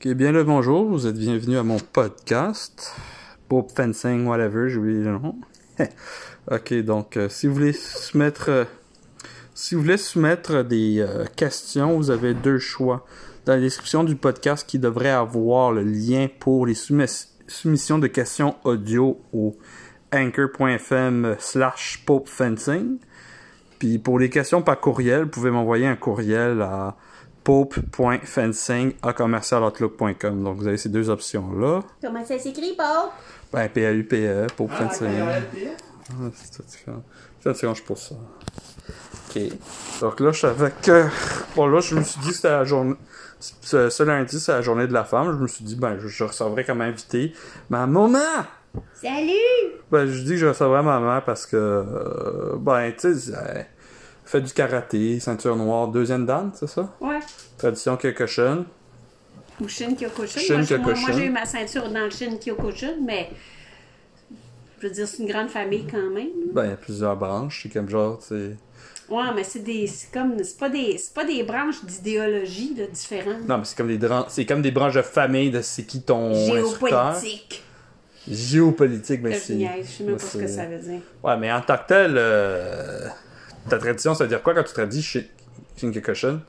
Ok, bien le bonjour, vous êtes bienvenue à mon podcast. Pope Fencing, whatever, j'ai oublié le nom. ok, donc euh, si vous voulez soumettre, euh, si vous voulez soumettre des euh, questions, vous avez deux choix. Dans la description du podcast qui devrait avoir le lien pour les soumis- soumissions de questions audio au anchor.fm slash Pope Fencing. Puis pour les questions par courriel, vous pouvez m'envoyer un courriel à pope.fencing à commercialoutlook.com. Donc vous avez ces deux options-là. Comment ça s'écrit, Paul? Ben, P-A-U-P-E, Pope Ah, Fencing. Ah, c'est tout différent. Je pour ça. Ok. Donc là, je savais que. Bon, là, je me suis dit que c'était la journée. Ce, ce lundi, c'est la journée de la femme. Je me suis dit, ben, je, je recevrais comme invité ma maman! Salut! Ben, je dis que je recevrais ma maman parce que. euh, ben, tu sais, fait du karaté, ceinture noire, deuxième dan, c'est ça? Ouais. Tradition Kyokushin. Ou Shin Kyokushin. Shin moi, j'ai- moi, j'ai eu ma ceinture dans le Shin Kyokushin, mais je veux dire, c'est une grande famille quand même. Ben, il y a plusieurs branches. C'est comme genre, tu sais. Ouais, mais c'est des. C'est comme. C'est pas des. C'est pas des branches d'idéologie là, différentes. Non, mais c'est comme des c'est comme des branches de famille de c'est qui ton instructeur. Géopolitique. Géopolitique, mais Je c'est. je sais même pas ce que ça veut dire. Ouais, mais en tant que tel, euh, ta tradition, ça veut dire quoi quand tu traduis Shin Shin Kyokushin?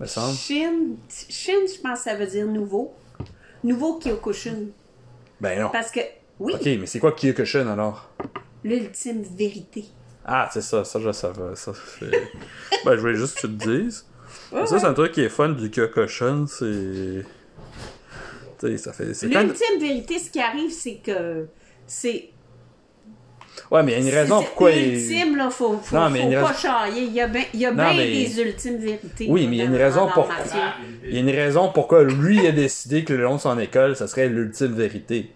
Me semble? Shin, Shin, je pense que ça veut dire nouveau. Nouveau Kyokushin. Ben non. Parce que, oui, Ok, mais c'est quoi Kyokushin alors? l'ultime vérité. Ah, c'est ça, ça je le savais. Ça, ben, je voulais juste que tu te dises. Ouais, Ça, c'est un truc qui est fun du Kyokushin, c'est. Tu sais, ça fait. Quand... L'ultime vérité, ce qui arrive, c'est que c'est. Ouais, mais il y a une raison pourquoi il. Ultime, là, faut, faut, Non, mais faut une pas raison- charrier. Il y a bien il y a Non, bien mais- des ultimes vérités. Oui, mais il y a une raison pour-. Il y a une raison pourquoi lui a décidé que le long de son école, ça serait l'ultime vérité.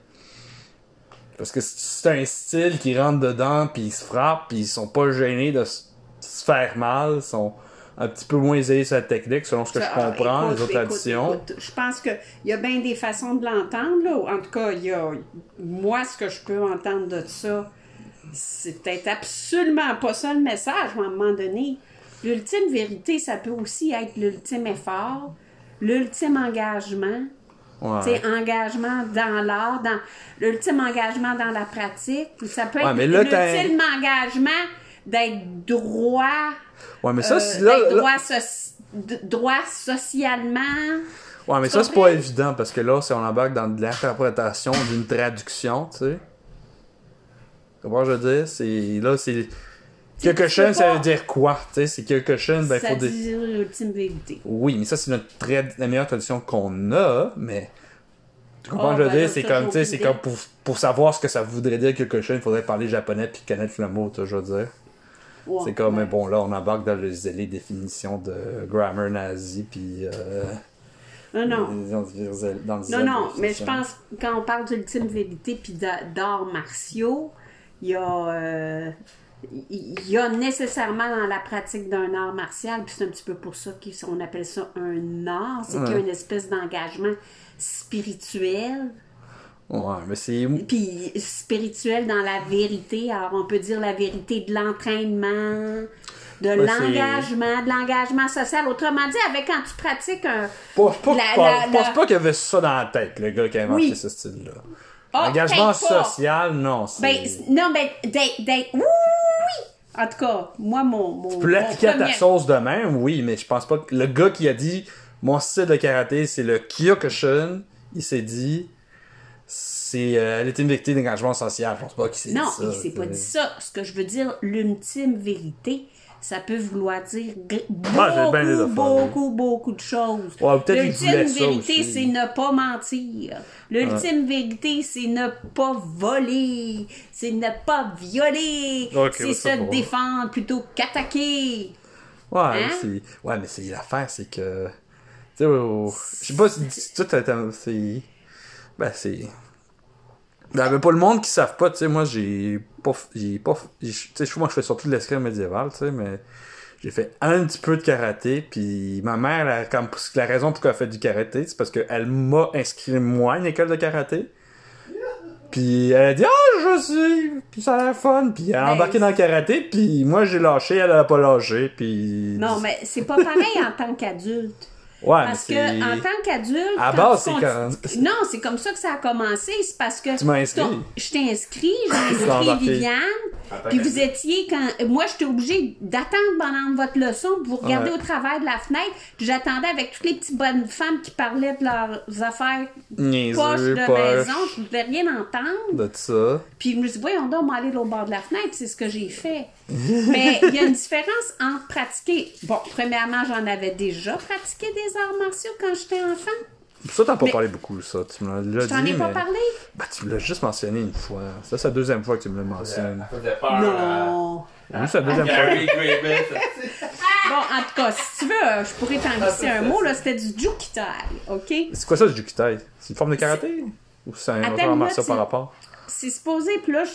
Parce que c'est un style qui rentre dedans, puis ils se frappent, puis ils sont pas gênés de se faire mal, ils sont un petit peu moins aisés sur la technique, selon ce que je Ah, comprends, écoute, les autres traditions. je pense qu'il y a bien des façons de l'entendre. là. En tout cas, il y a. Moi, ce que je peux entendre de ça, c'est peut-être absolument pas ça le message, mais à un moment donné. L'ultime vérité, ça peut aussi être l'ultime effort, l'ultime engagement. Ouais. Engagement dans l'art, dans l'ultime engagement dans la pratique. Ou Ça peut Ouais, être l'ultime engagement d'être droit, Ouais, mais ça, euh, là, d'être là- droit, droit socialement. Ouais, mais ça, c'est pas évident, parce que là, si on embarque dans de l'interprétation d'une traduction, tu sais. Que je veux dire? C'est, là, c'est... Kyokushin, ça veut dire quoi? Tu sais, c'est Kyokushin, ben, ça faut dit l'ultime vérité. Oui, mais ça, c'est notre trad- la meilleure tradition qu'on a, mais. Tu comprends Oh, ce que je veux ben dire? C'est comme, tu sais, c'est comme pour, pour savoir ce que ça voudrait dire chose, il faudrait parler japonais puis connaître le mot, tu vois, je veux dire. C'est comme, ouais. bon, là, on embarque dans les, les définitions de grammar nazi, puis. Euh, Non, non. dans Non, non, mais je pense quand on parle d'ultime vérité puis d'a- d'arts martiaux, il y a. euh, il y a nécessairement dans la pratique d'un art martial, puis c'est un petit peu pour ça qu'on appelle ça un art, c'est qu'il y a Ouais. une espèce d'engagement spirituel, Ouais, mais c'est. puis spirituel dans la vérité. Alors on peut dire la vérité de l'entraînement, de Ouais, l'engagement, de l'engagement social. Autrement dit, avec quand tu pratiques un. Je pense pas, La- je pense- la- je pense la- pas qu'il y avait ça dans la tête, le gars qui a inventé Oui. ce style-là. Ah, Engagement social, non. Ben, non, ben, d'être. d'être- Oui, oui, oui. En tout cas, moi, mon. mon Tu peux l'appliquer à ta sauce de même, oui, mais je pense pas que le gars qui a dit mon style de karaté c'est le Kyokushin, il s'est dit c'est euh, l'ultime vérité d'engagement social. Je pense pas qu'il s'est Non, dit ça. il s'est pas dit ça. Ce que je veux dire, l'ultime vérité, ça peut vouloir dire Ah, beaucoup, beaucoup, beaucoup de choses. Ouais, L'ultime vérité, c'est ne pas mentir. L'ultime vérité, c'est ne pas voler. C'est ne pas violer. C'est se défendre plutôt qu'attaquer. Ouais, Hein? c'est ouais, mais c'est l'affaire c'est que tu sais je sais pas si t'as- c'est ben c'est ben, ben, pas le monde qui savent pas, tu sais moi j'ai pas j'ai pas tu sais moi je fais surtout de l'escrime médiéval, tu sais mais j'ai fait un petit peu de karaté puis ma mère la, comme la raison pour qu'elle a fait du karaté, c'est parce qu'elle m'a inscrit moi à une école de karaté. Puis elle a dit ah je sais puis ça a l'air fun puis elle a embarqué dans le karaté puis moi j'ai lâché elle a pas lâché puis Non, mais c'est pas pareil en tant qu'adulte. Ouais, parce que en tant qu'adulte, À base, c'est quand- Non, c'est comme ça que ça a commencé. C'est parce que Tu m'as inscrit. Je t'ai inscrit, j'ai inscrit. Viviane. Puis vous étiez quand. Moi, j'étais obligée d'attendre pendant votre leçon pour vous regarder Ouais. au travers de la fenêtre. Puis j'attendais avec toutes les petites bonnes femmes qui parlaient de leurs affaires Niaiseux, poches de maison. Je ne voulais rien entendre. De ça. Puis je me suis dit, voyons donc, on va aller au bord de la fenêtre, c'est ce que j'ai fait. Mais il y a une différence entre pratiquer. Bon, premièrement, j'en avais déjà pratiqué des arts martiaux quand j'étais enfant. Ça, t'as pas Mais- parlé beaucoup, ça. Tu me l'as Je déjà t'en dit, ai pas mais- parlé? Bah, tu me l'as juste mentionné une fois. Ça, c'est la deuxième fois que tu me le mentionnes. Elle faisait peur. Non. Oui, c'est la deuxième fois. Bon, en tout cas, si tu veux, euh, je pourrais t'en glisser un mot, là, c'était du jukitai, OK? C'est quoi ça, du jukitai? C'est une forme de karaté? Ou c'est un art martial par rapport? C'est supposé, puis là, je-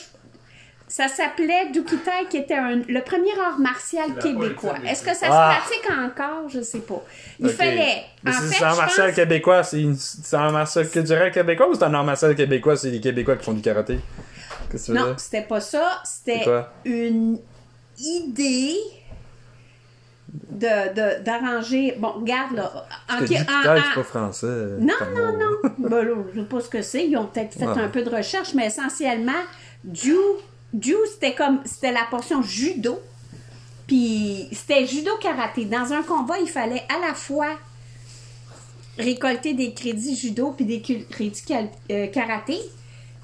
ça s'appelait Dukitai, qui était un- le premier art martial québécois. Est-ce que ça Ah. se pratique encore? Je sais pas. Il fallait. Mais en c'est fait, c'est un art martial pense- québécois, c'est une- un art martial culturel québécois ou c'est un art martial québécois, c'est les Québécois qui font du karaté? Que Non, c'était pas ça. C'était une idée de de- d'arranger. Bon, regarde là. En, c'est pas français. Non, non, non. ben là, je sais pas ce que c'est. Ils ont peut-être fait Ouais. un peu de recherche, mais essentiellement, Ju, Ju c'était comme c'était la portion judo. Puis c'était judo karaté. Dans un combat, il fallait à la fois récolter des crédits judo puis des crédits euh, karaté.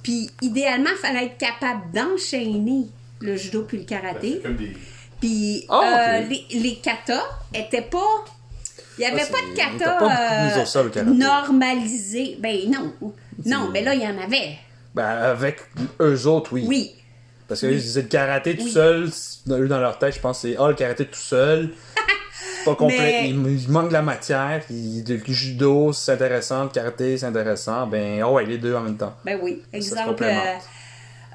Puis idéalement, il fallait être capable d'enchaîner le judo puis le karaté. des. Puis Ah, euh, les, les katas étaient pas. Il n'y avait Ah, pas de kata pas beaucoup de sol au euh, karaté. normalisé. Ben non. Non, mais là, il y en avait. Ben, avec eux autres, oui. Oui. Parce que c'est le karaté tout Oui. seul, eux dans leur tête, je pense que c'est ah, le karaté tout seul. C'est pas complet. Mais- Il, il manque de la matière. Il, le judo, c'est intéressant. Le karaté, c'est intéressant. Ben, oh ouais, les deux en même temps. Ben oui. Exemple,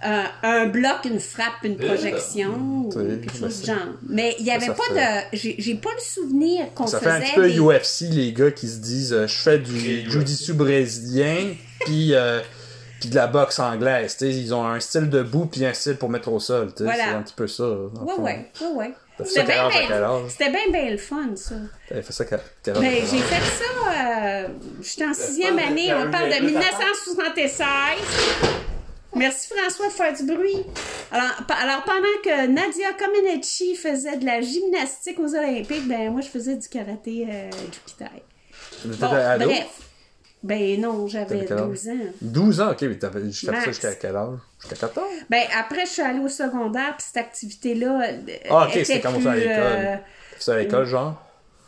euh, un, bloc, une frappe, une projection, ou sais, quelque ben chose du ça- genre. Mais il n'y avait ça pas fait- de. J'ai j'ai pas le souvenir qu'on Ça faisait. fait un petit peu des- UFC, les gars qui se disent euh, je fais du jiu-jitsu brésilien, puis euh, puis de la boxe anglaise. tu sais, Ils ont un style debout, puis un style pour mettre au sol. tu sais, Voilà. C'est un petit peu ça. ouais. T'as fait C'était bien, bien, âge? c'était bien, bien le fun, ça. T'avais fait ça? Ben, j'ai fait ça, euh, j'étais en sixième année, on parle de Carrie 1976. Merci François de faire du bruit. Alors, alors pendant que Nadia Comaneci faisait de la gymnastique aux Olympiques, ben moi je faisais du karaté euh, du Bon, ado? bref. Ben non, j'avais T'avais quel âge? 12 ans. 12 ans, ok, mais t'avais jusqu'à ça Max. jusqu'à quel âge? Jusqu'à 14? Ben après je suis allée au secondaire, puis cette activité-là euh, Ah, ok, était c'était comme ça à l'école. euh, C'est à l'école, genre?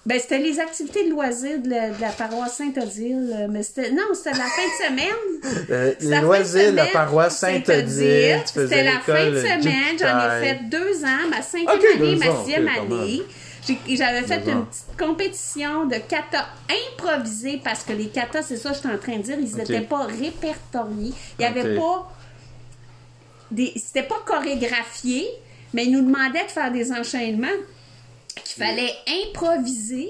Ben, c'était les activités de loisirs de la, de la paroisse Saint-Odile. euh, Mais c'était. Non, c'était la fin de semaine. Euh, C'était les loisirs de la paroisse Saint-Odile. C'était la fin de semaine. J'en ai fait deux ans, ma cinquième année, ma sixième année. J'avais fait une petite compétition de kata improvisée parce que les katas, c'est ça que je suis en train de dire, ils n'étaient pas répertoriés. Il n'y avait pas. des- C'était pas chorégraphié, mais ils nous demandaient de faire des enchaînements qu'il fallait improviser.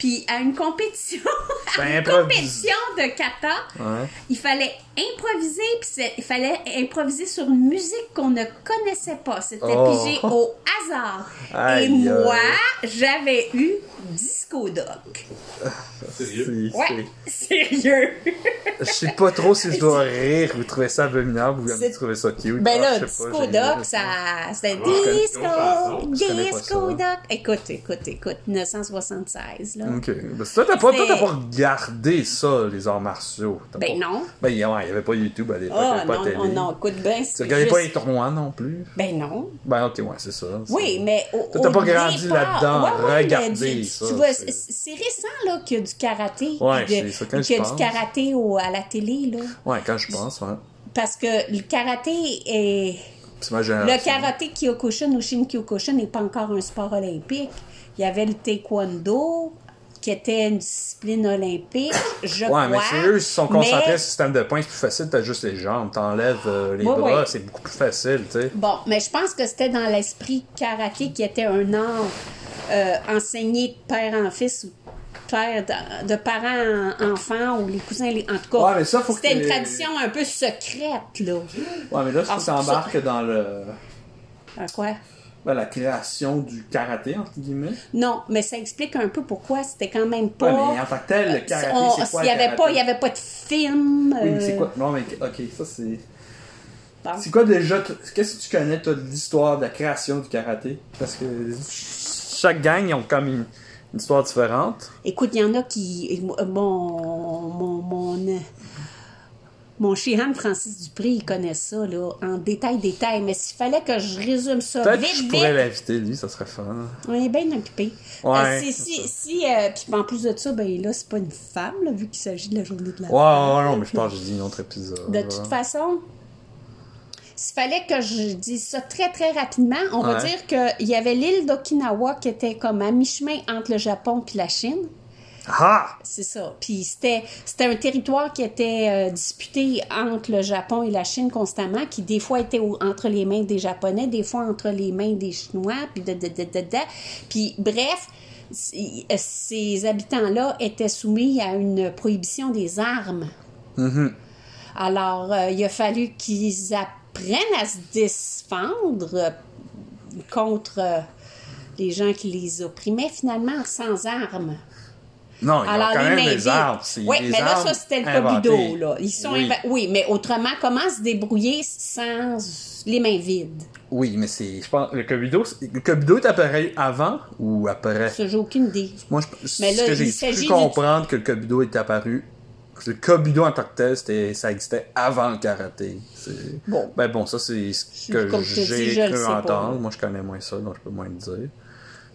Puis à une compétition, à Ben, une compétition de kata, Ouais. il fallait improviser, puis c'est- il fallait improviser sur une musique qu'on ne connaissait pas. C'était Oh. pigé au hasard. Aïe, Et moi, j'avais eu Disco Doc. Sérieux? C'est- Ouais, sérieux. Je sais pas trop si je dois rire ou trouver ça abominable ou C'est- trouver ça cute. Ben Ah, là, Disco Doc, ça. C'était Ah, Disco, Disco. Doc. Écoute, écoute, écoute, 1976, là. Ok. Ben, toi, t'as pas, toi, t'as pas regardé ça, les arts martiaux. T'as Ben pas- non. Ben, il y avait pas YouTube à l'époque, il avait pas non, télé. non, non, écoute bien. Tu regardais juste- pas les tournois non plus? Ben non. Ben, ok, ouais, c'est ça. c'est- Oui, mais au, Toi, t'as pas grandi là-dedans. Ouais, ouais, Regardez ça, Tu vois, c'est- récent là qu'il y a du karaté. Ouais, de- c'est ça, quand qu'il y a du karaté au- à la télé là, Ouais, quand je pense, ouais. parce que le karaté est C'est ma le karaté Kyokushin ou Shin Kyokushin n'est pas encore un sport olympique. Il y avait le taekwondo qui était une discipline olympique, je Ouais, crois. mais c'est eux, sont concentrés mais- sur le système de points, c'est plus facile, t'as juste les jambes, t'enlèves euh, les bras, c'est beaucoup plus facile, tu sais. Bon, mais je pense que c'était dans l'esprit karaté qui était un art euh, enseigné de père en fils ou père de, de parents en enfants ou les cousins, les, en tout cas. Ouais, mais ça, faut que c'était une tradition un peu secrète, là. Ouais, mais là, Ah, tu t'embarques dans le. À quoi? Ben, la création du karaté, entre guillemets. Non, mais ça explique un peu pourquoi c'était quand même Ouais, pas. mais en tant que tel, le karaté, On- c'est quoi Il n'y avait, pas- il y avait pas de film. Oui, mais c'est euh, quoi? Non, mais ok, ça c'est. bon. C'est quoi déjà, qu'est-ce que tu connais, toi, de l'histoire de la création du karaté? Parce que chaque gang, ils ont comme une, une histoire différente. Écoute, il y en a qui. Mon. Mon. Mon, mon Chihan Francis Dupré, il connaît ça, là, en détail, détail. Mais s'il fallait que je résume ça Peut-être vite, que je vite, pourrais l'inviter, lui, ça serait fun. on est bien occupé. Ouais, Euh, si, c'est si, si, euh, puis en plus de ça, ben là, c'est pas une femme, là, vu qu'il s'agit de la journée de la Ouais, ouais, non, mais je pense que j'ai dit un autre épisode. De toute façon, s'il fallait que je dise ça très très rapidement, on va Ouais. dire qu'il y avait l'île d'Okinawa qui était comme à mi-chemin entre le Japon et la Chine. Ah! C'est ça. Puis c'était, c'était un territoire qui était euh, disputé entre le Japon et la Chine constamment, qui des fois était au- entre les mains des Japonais, des fois entre les mains des Chinois, puis de, de, de, de, de. Puis bref, euh, ces habitants-là étaient soumis à une prohibition des armes. Mhm. Alors, euh, il a fallu qu'ils apprennent à se défendre contre les gens qui les opprimaient, finalement, sans armes. Non, il y a quand même mains des arbres. Oui, des mais là, ça, c'était le inventés. Kobudo. Là. Ils sont oui. oui, mais autrement, comment se débrouiller sans les mains vides? oui, mais c'est. Je pense. Le c'est- le Kobudo est apparu avant ou après? Ça, j'ai aucune idée. Moi, je, Mais ce là, que il j'ai du- comprendre que le Kobudo est apparu. que Le Kobudo en tant que tel, ça existait avant le karaté. Bon. Ben bon, ça, c'est ce que j'ai cru entendre. Moi, je connais moins ça, donc je peux moins le dire.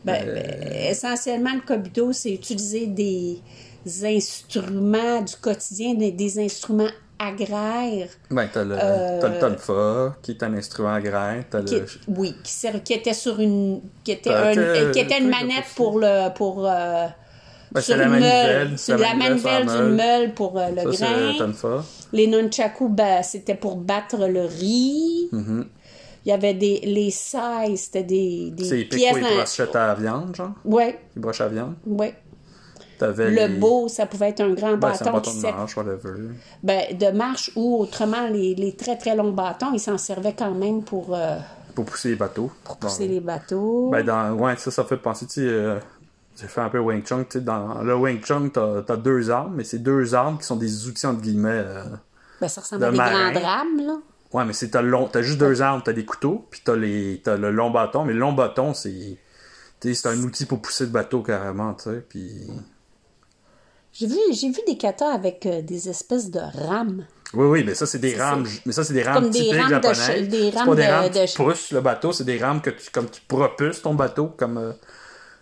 Ben, Euh, ben, essentiellement, le Kobudo, c'est utiliser des instruments du quotidien, des, des instruments agraires Ben, t'as le, t'as le tonfa, qui est un instrument agraire. Euh, qui, le. oui, qui, sert- qui était sur une qui était, un- qui était une manette pour le pour euh, Ben, sur la manivelle. sur la manivelle meule pour euh, le Ça, grain. le. Les nunchaku, ben, c'était pour battre le riz. Mhm. Il y avait des les sais, c'était des, des C'est pièces dans- brochettes à la viande, genre? Ouais, Les broches à viande? T'avais Le les... beau, ça pouvait être un grand Ben, c'est un bâton bâton qui de marche, whatever. ben, de marche ou autrement les, les très très longs bâtons, ils s'en servaient quand même pour, euh, Pour pousser les bateaux. pour pousser les bateaux. Ben, dans, ouais, ça, ça fait penser, tu sais, euh, j'ai fait un peu Wing Chun, tu sais, dans le Wing Chun, t'as, t'as deux armes, mais c'est deux armes qui sont des outils, entre guillemets, euh, Ben, ça ressemble de à des marin. grandes rames, là. Ouais, mais c'est, t'as, long, juste deux armes, t'as des couteaux, puis t'as les, t'as le long bâton, mais le long bâton, c'est, c'est un outil pour pousser le bateau, carrément, tu sais, puis... J'ai vu, j'ai vu des katas avec euh, des espèces de rames. Oui, oui, mais ça, c'est des rames, mais ça, c'est des rames Comme des typiques rames de japonaises. che- des c'est rames pas des de- rames de- qui poussent le bateau, c'est des rames que tu, comme tu propulses ton bateau, comme... euh,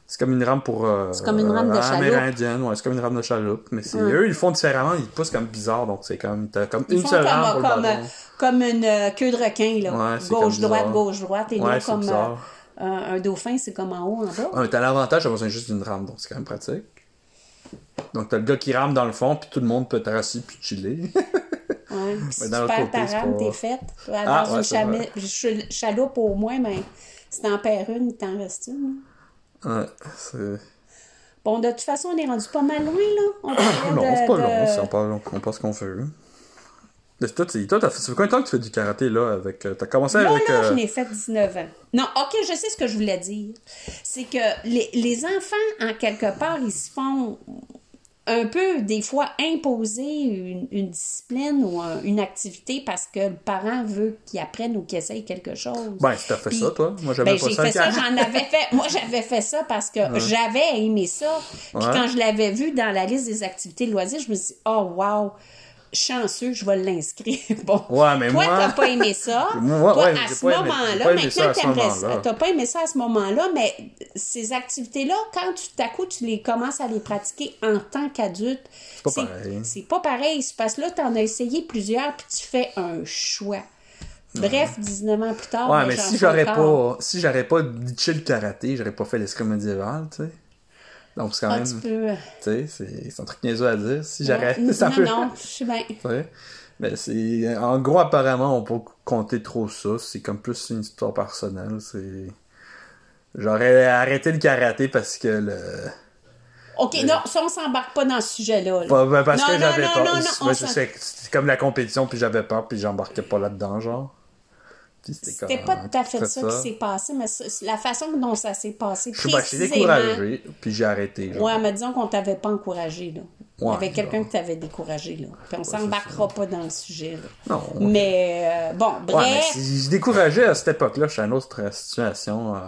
c'est comme une rame pour. euh, C'est comme une rame de chaloupe. amérindienne, ouais, c'est comme une rame de chaloupe. Mais c'est, eux, ils le font différemment, ils poussent comme bizarre, donc c'est comme, t'as comme Ils une seule comme, rame pour le comme, ballon. comme une euh, queue de requin, là. Ouais, gauche-droite, gauche-droite, et Ouais, comme euh, un, dauphin, c'est comme en haut, en bas. Ouais, t'as l'avantage d'avoir besoin juste d'une rame, donc c'est quand même pratique. Donc t'as le gars qui rame dans le fond, puis tout le monde peut assis puis chiller. Ouais. Si dans tu perds ta rame, t'es faite. Dans Ah, une chaloupe au moins, mais si t'en perds une, t'en reste une. Ouais, c'est... Bon, de toute façon, on est rendu pas mal loin, là. On Non, c'est pas long, c'est- on parle, on ce qu'on veut. Mais toi, ça fait combien de temps que tu fais du karaté, là, avec... euh, T'as commencé Moi, avec... là, euh, je n'ai fait 19 ans. Non, OK, je sais ce que je voulais dire. C'est que les, les enfants, en quelque part, ils se font un peu, des fois, imposer une, une discipline ou un- une activité parce que le parent veut qu'ils apprennent ou qu'ils essayent quelque chose. Ben, t'as fait Puis- ça, toi. Moi, j'avais Ben, pas j'ai ça. fait ça, j'en avais fait. Moi, j'avais fait ça parce que j'avais aimé ça. Puis Ouais. quand je l'avais vu dans la liste des activités de loisirs, je me suis dit, oh, wow, chanceux, je vais l'inscrire. Bon. Ouais, mais Toi, moi- t'as pas aimé ça. Moi, Toi, ouais, à ce moment-là, maintenant, t'aimerais. T'as pas aimé ça à ce moment-là, mais ces activités-là, quand tu coup, tu les commences à les pratiquer en tant qu'adulte, pas pareil. c'est pas pareil. C'est parce que là, t'en as essayé plusieurs, puis tu fais un choix. Bref, 19 ans plus tard, Ouais, mais si j'aurais pas, si j'aurais pas ditché le karaté, j'aurais pas fait l'escrime médiéval, tu sais. Donc, c'est quand Ah, même, tu peux. sais, c'est, un truc niaiseux à dire. Si Ouais. ça non, peut. non, je suis bien. Mais c'est, en gros, apparemment, on peut compter trop ça. C'est comme plus une histoire personnelle. C'est, j'aurais arrêté le karaté parce que le, OK, non, ça, on s'embarque pas dans ce sujet-là. là. parce Non, que j'avais peur. non, non, c'est comme la compétition, puis j'avais peur, puis j'embarquais pas là-dedans, genre. C'était pas tout à fait ça, qui s'est passé, mais la façon dont ça s'est passé. Je précisément. découragé, puis j'ai arrêté. genre. Ouais, mais disons qu'on t'avait pas encouragé, là. Il y Ouais, avait quelqu'un qui t'avait découragé, là. Puis on s'embarquera pas dans le sujet, là. Non. Mais, euh, bon, Ouais, mais bref. si je décourageais à cette époque-là, j'étais à une autre situation euh,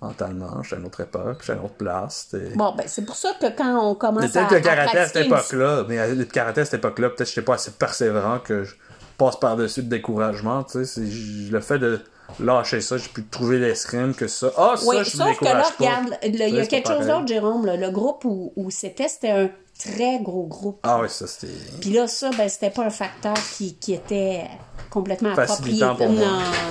mentalement, j'étais à une autre époque, j'étais à une autre place. Bon, ben, c'est pour ça que quand on commence à. peut-être que le karaté à cette époque-là, mais euh, le karaté à cette époque-là, peut-être que j'étais pas assez persévérant que je passe par-dessus le découragement, tu sais. Le fait de lâcher ça, j'ai pu trouver l'escrime que ça. Ah, ça, Oui, je me sauf que là, décourage pas. regarde, il y a quelque chose d'autre, Jérôme. là. Le groupe où, où c'était, c'était un très gros groupe. Ah oui, ça c'était. Puis là, ça, ben, c'était pas un facteur qui, qui était complètement approprié. Facilitant pour non, moi.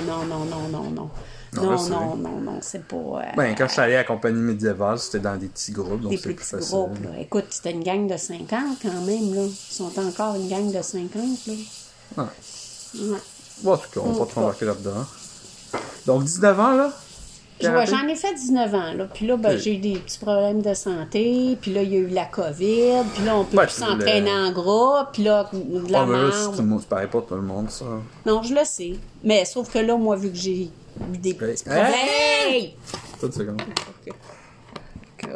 non, non, non, non, non. Non, Non, non, non, non, c'est pas. euh, Ben, quand je suis allé à la compagnie médiévale, c'était dans des petits groupes, donc c'est plus petits facile. groupes. Là. Écoute, c'était une gang de 50 quand même. Là. Ils sont encore une gang de 50. Là. Ouais. Ouais. Bon, en tout cas, on va pas trop embarquer là-dedans. Donc, 19 ans, là? Ouais, j'en ai fait 19 ans. Là. Puis là, ben, j'ai eu des petits problèmes de santé. Puis là, il y a eu la COVID. Puis là, on peut plus s'entraîner en groupe. Puis là, de la Ah, mais là, c'est tout le monde, c'est pareil pour tout le monde, ça. Non, je le sais. Mais sauf que là, moi, vu que j'ai eu des petits Hey. problèmes... Hey! Tout seconde. Ok, ok,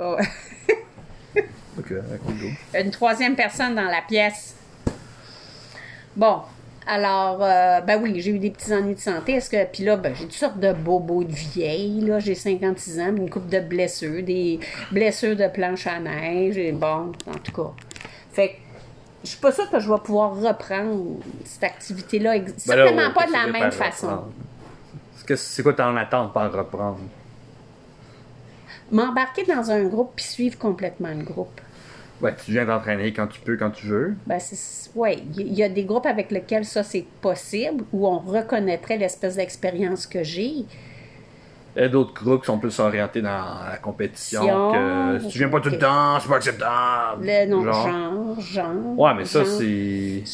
go. Une troisième personne dans la pièce. Bon. Alors, euh, ben oui, j'ai eu des petits ennuis de santé. Est-ce que, puis là, ben, j'ai toutes sortes de bobos de vieilles. Là, j'ai 56 ans, une coupe de blessures, des blessures de planche à neige. Et bon, en tout cas. Fait que, je suis pas sûre que je vais pouvoir reprendre cette activité-là. Ben là, Certainement ouais, pas de la même façon. C'est quoi ton attente par reprendre? M'embarquer dans un groupe puis suivre complètement le groupe. Ouais, tu viens t'entraîner quand tu peux, quand tu veux. Ben, ouais, il y a des groupes avec lesquels ça c'est possible, où on reconnaîtrait l'espèce d'expérience que j'ai. Il y a d'autres groupes qui sont plus orientés dans la compétition. Que si tu viens pas tout le temps, c'est pas acceptable. Le nom Genre. genre, genre. Ouais, mais ça, c'est.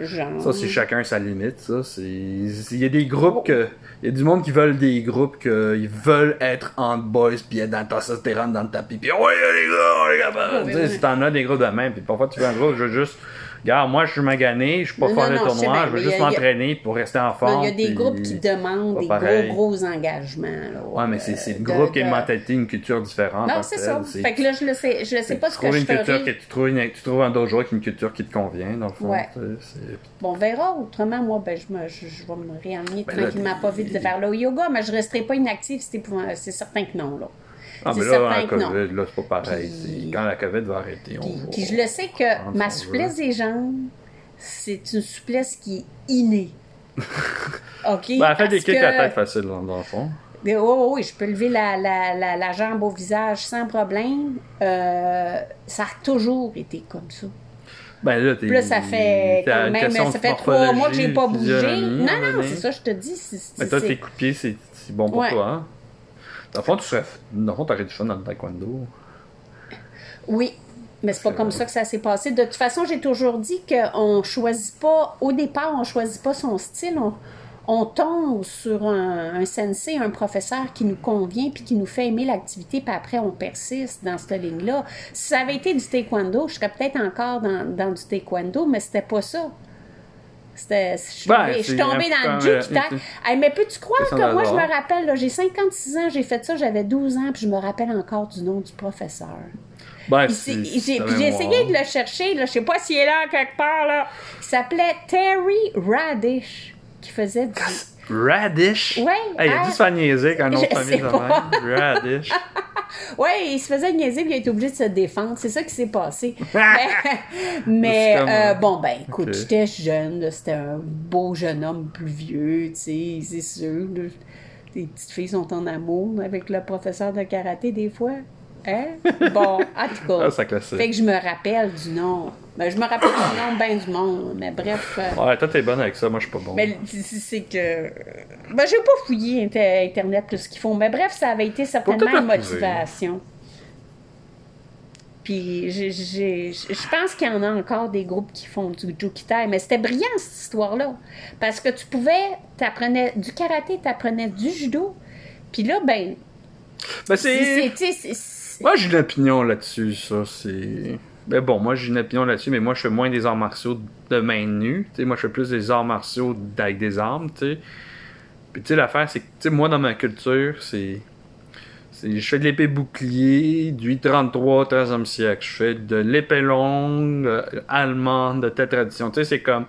Genre. Ça, c'est chacun sa limite, ça. C'est... Il y a des groupes que. Il y a du monde qui veulent des groupes que ils veulent être en boys pis être dans le dans le tapis pis ouais, les gars, on est capable. Tu sais, si t'en as des groupes de même pis parfois tu veux un groupe, je veux juste. Regarde, moi je suis magané, je suis pas Non, faire je sais tournoi, je veux juste m'entraîner pour rester en forme. il y a des puis- groupes qui demandent des pareil. gros, gros engagements. Là, Ouais, mais c'est, le de- groupe qui a une de- mentalité, une culture différente. Non, c'est ça. Fait que là, je le sais, je le sais pas ce que je une culture que tu trouves, une, tu trouves un dojo avec une culture qui te convient, dans le fond. Ouais. Bon, on verra. Autrement, moi, ben, je, me, je, je vais me réaligner Ben là, tranquillement, pas vite vers le yoga, mais je resterai pas inactive, c'est certain que non, là. Ah, mais là, la. COVID, là, c'est pas pareil. Puis- Quand la COVID va arrêter, on Puis, va... puis je le sais que ma souplesse des jambes, c'est une souplesse qui est innée. OK? Ben, elle fait des kicks que- à tête facile, dans, le fond. Mais oh, oh, oui, je peux lever la, la, la, la jambe au visage sans problème. Euh, ça a toujours été comme ça. Ben là, t'es... Là, ça fait quand même, ça fait trois mois que j'ai pas bougé. Non, non, c'est ça, je te dis. Mais toi, c'est- tes coups de pied, c'est, c'est bon pour Ouais. toi, hein? Dans le fond, tu serais... T'aurais du taekwondo. Oui, mais c'est pas comme ça que ça s'est passé. De toute façon, j'ai toujours dit qu'on choisit pas, au départ, on choisit pas son style. On, on tombe sur un, un sensei, un professeur qui nous convient puis qui nous fait aimer l'activité, puis après, on persiste dans cette ligne-là. Si ça avait été du taekwondo, je serais peut-être encore dans, dans du taekwondo, mais c'était pas ça. C'était, je suis Ben, tombée, je suis c'est tombée un dans le jeu qui euh, Hey, mais peux-tu croire que moi, je me rappelle, là, j'ai 56 ans, j'ai fait ça, j'avais 12 ans, puis je me rappelle encore du nom du professeur. Ben, c'est... J'ai essayé de le chercher, là, je sais pas s'il est là quelque part. Là. Il s'appelait Terry Radish, qui faisait du... Radish? Hey, il a ah, dû se faire niaiser quand je famille de même. Radish. Ouais, il se faisait niaiser puis il a été obligé de se défendre. C'est ça qui s'est passé. mais euh, bon, ben écoute, ok. j'étais jeune, c'était un beau jeune homme plus vieux, tu sais, c'est sûr. Les petites filles sont en amour avec le professeur de karaté des fois. Hein? Bon, en tout cas. Ah, ça. Fait que je me rappelle du nom. Ben, je me rappelle du nom ben du monde, mais bref. euh, Ouais, toi, t'es bonne avec ça, moi, je suis pas bon. mais c'est- que. Ben, j'ai pas fouillé Inter- Internet tout ce qu'ils font. Mais bref, ça avait été certainement une motivation. Puis je pense qu'il y en a encore des groupes qui font du Jukitai, mais c'était brillant cette histoire-là. Parce que tu pouvais, t'apprenais du karaté, t'apprenais du judo. Puis là, ben, Ben, c'est. Moi, j'ai une opinion là-dessus, ça, c'est... Mais bon, moi, j'ai une opinion là-dessus, mais moi, je fais moins des arts martiaux de main nue. Tu sais, moi, je fais plus des arts martiaux avec des armes, tu sais. Puis tu sais, l'affaire, c'est que, tu sais, moi, dans ma culture, c'est. Je fais de l'épée bouclier du 33 13e siècle. Je fais de l'épée longue euh, allemande de telle tradition. Tu sais, c'est comme.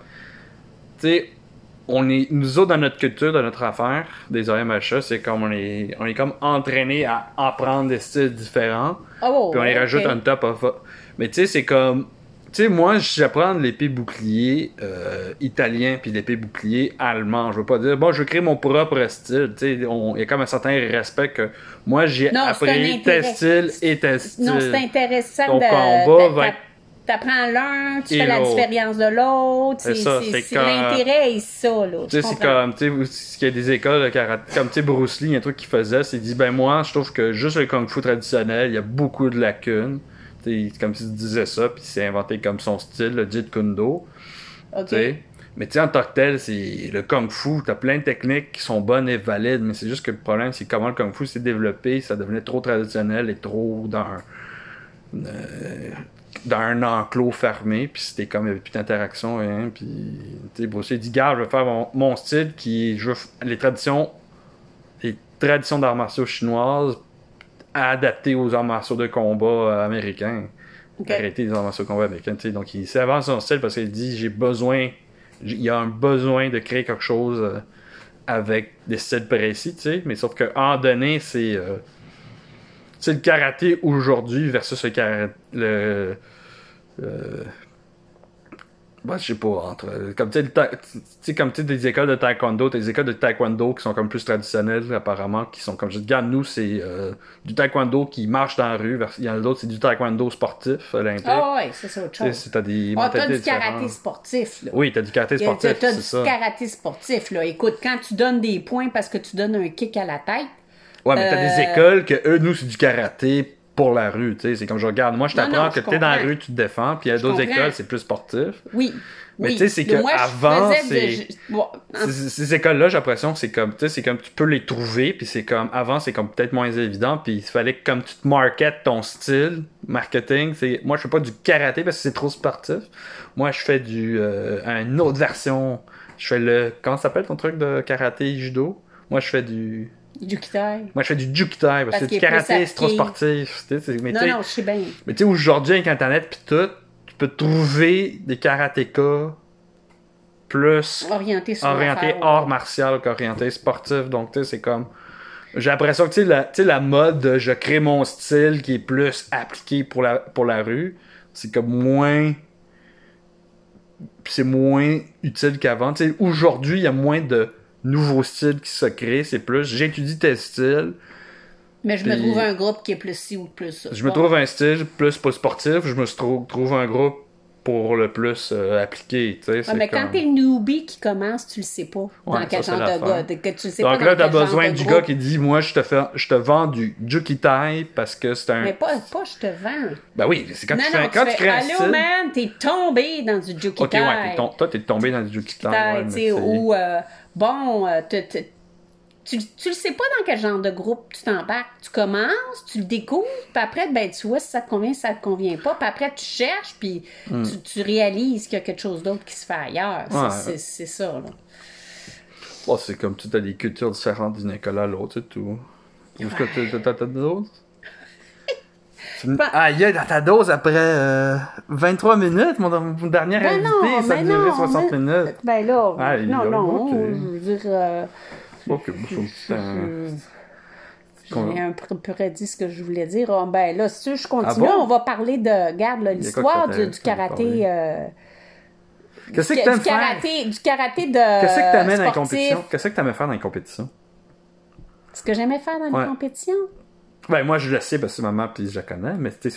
Tu sais, on est. Nous autres, dans notre culture, dans notre affaire, des OMHA, c'est comme on est. On est comme entraîné à apprendre des styles différents. Oh, Puis on les rajoute on top of. Mais tu sais, c'est comme. Tu sais, moi, j'apprends l'épée bouclier euh, italien puis l'épée bouclier allemand. Je veux pas dire, bon, je crée mon propre style. Tu sais, il y a comme un certain respect que moi, j'ai un appris tel style et tel style. Non, c'est intéressant Ton de. combat t'a- va t'a- être- T'apprends l'un, tu Et fais la différence de l'autre. C'est ça, c'est- quand- l'intérêt est ça, là. Tu sais, c'est comme, tu sais, qu'il y a des écoles de karaté, comme, tu sais, Bruce Lee, un truc qu'il faisait, c'est dit, ben moi, je trouve que juste le kung fu traditionnel, il y a beaucoup de lacunes. Tu sais, c'est comme s'il disait ça, puis il s'est inventé comme son style, le Jeet Kune Do. Ok. tu sais? Mais tu sais, en tant que tel, c'est le kung fu, t'as plein de techniques qui sont bonnes et valides, mais c'est juste que le problème, c'est comment le kung fu s'est développé, ça devenait trop traditionnel et trop dans euh, dans un enclos fermé, puis c'était comme, il n'y avait plus d'interaction, rien, puis, tu sais, Bruce dit, garde, je vais faire mon, mon style qui, je veux les traditions, les traditions d'arts martiaux chinoises adaptées aux arts martiaux de combat euh, américains Ok. arrêter les arts martiaux de combat américains. tu sais. Donc, il s'avance son style parce qu'il dit j'ai besoin, il y a un besoin de créer quelque chose euh, avec des styles précis, tu sais. Mais sauf que en donné, c'est euh, c'est le karaté aujourd'hui versus le karaté. Le, euh, bah, je sais pas, entre. Comme tu sais, comme tu des écoles de taekwondo, t'as des écoles de taekwondo qui sont comme plus traditionnelles, apparemment, qui sont comme je dis, nous, c'est euh, du taekwondo qui marche dans la rue, il y en a d'autres, c'est du taekwondo sportif, olympique. Ah ouais, ça, c'est autre Tu sais, chose. t'as des Ah, t'as du karaté sportif, là. Oui, t'as du karaté sportif, T'as du ça. karaté sportif, là. Écoute, quand tu donnes des points parce que tu donnes un kick à la tête, Ouais, mais t'as Euh, des écoles que eux, nous, c'est du karaté pour la rue, tu sais. C'est comme je regarde, moi, je t'apprends que t'es dans la rue, tu te défends, puis il y a d'autres écoles, c'est plus sportif. oui. Mais oui. tu sais, c'est que Moi, avant, c'est- bon, Ces, ces écoles-là, j'ai l'impression que c'est comme, tu sais, c'est comme tu peux les trouver, puis c'est comme, avant, c'est comme peut-être moins évident, puis il fallait que comme tu te marketes ton style, marketing, c'est, moi, je fais pas du karaté parce que c'est trop sportif. Moi, je fais du, euh, une autre version. Je fais le, comment ça s'appelle ton truc de karaté judo? Moi, je fais du, du kitai. moi, je fais du jukitai parce, Parce que qu'il du karaté, c'est trop sportif. c'est- Mais Non, non, je sais bien. mais tu sais, aujourd'hui, avec Internet pis tout, tu peux trouver des karatékas plus Orienté sur orienté art martial qu'orienté sportif. Donc, tu sais, c'est comme. J'ai l'impression que, tu sais, la, la mode de je crée mon style qui est plus appliqué pour la, pour la rue, c'est comme moins. C'est moins utile qu'avant. Tu sais, aujourd'hui, il y a moins de nouveaux styles qui se créent. C'est plus, j'étudie tes styles, Mais je me trouve un groupe qui est plus ci ou plus ça. je me trouve un style plus pas sportif, je me trouve, trouve un groupe pour le plus euh, appliqué. Tu sais, Ouais, mais quand comme- t'es newbie qui commence, tu le sais pas. Ouais, dans quel genre de gars. Que tu sais Donc là, t'as besoin du gars qui dit Moi, je te, fais, je te vends du Jukitai parce que c'est un. Mais pas, pas je te vends. Ben oui, c'est quand non, tu fais, non, quand tu tu fais, crées un Allô, style. man, t'es tombé dans du Jukitai. Ok, ouais, t'es toi, t'es tombé dans du ouais, tu sais, c'est- ou, euh, bon, euh, te- te- tu, tu le sais pas dans quel genre de groupe tu t'embarques. Tu commences, tu le découvres, puis après, ben, tu vois si ça te convient, si ça te convient pas, puis après, tu cherches, puis tu, tu réalises qu'il y a quelque chose d'autre qui se fait ailleurs. C'est- Hmm. Ouais. C'est c'est ça, là. Oh, c'est comme tu as des cultures différentes d'une école à l'autre, c'est tout. Est-ce que t'as- t'as ta dose? Tu- Ah, il y a ta dose après euh, 23 minutes, mon, mon dernier Ben invité, non, ça ben non, 60 mais- minutes. Ben là, Ah, non, non, je veux dire, euh, Trouve que c'est un- j'ai un peu peu dit ce que je voulais dire. Ah, ben là, si tu je continue. Ah bon? On va parler de, quoi l'histoire du, karaté. euh, Qu'est-ce que t'aimes du faire? karaté, du karaté de. Qu'est-ce que t'amènes dans les sportif. compétitions? Qu'est-ce que t'aimais faire dans les compétitions? Ce que j'aimais faire dans Ouais. les compétitions? Ben, moi, je le sais parce que maman, puis je la connais, mais c'était.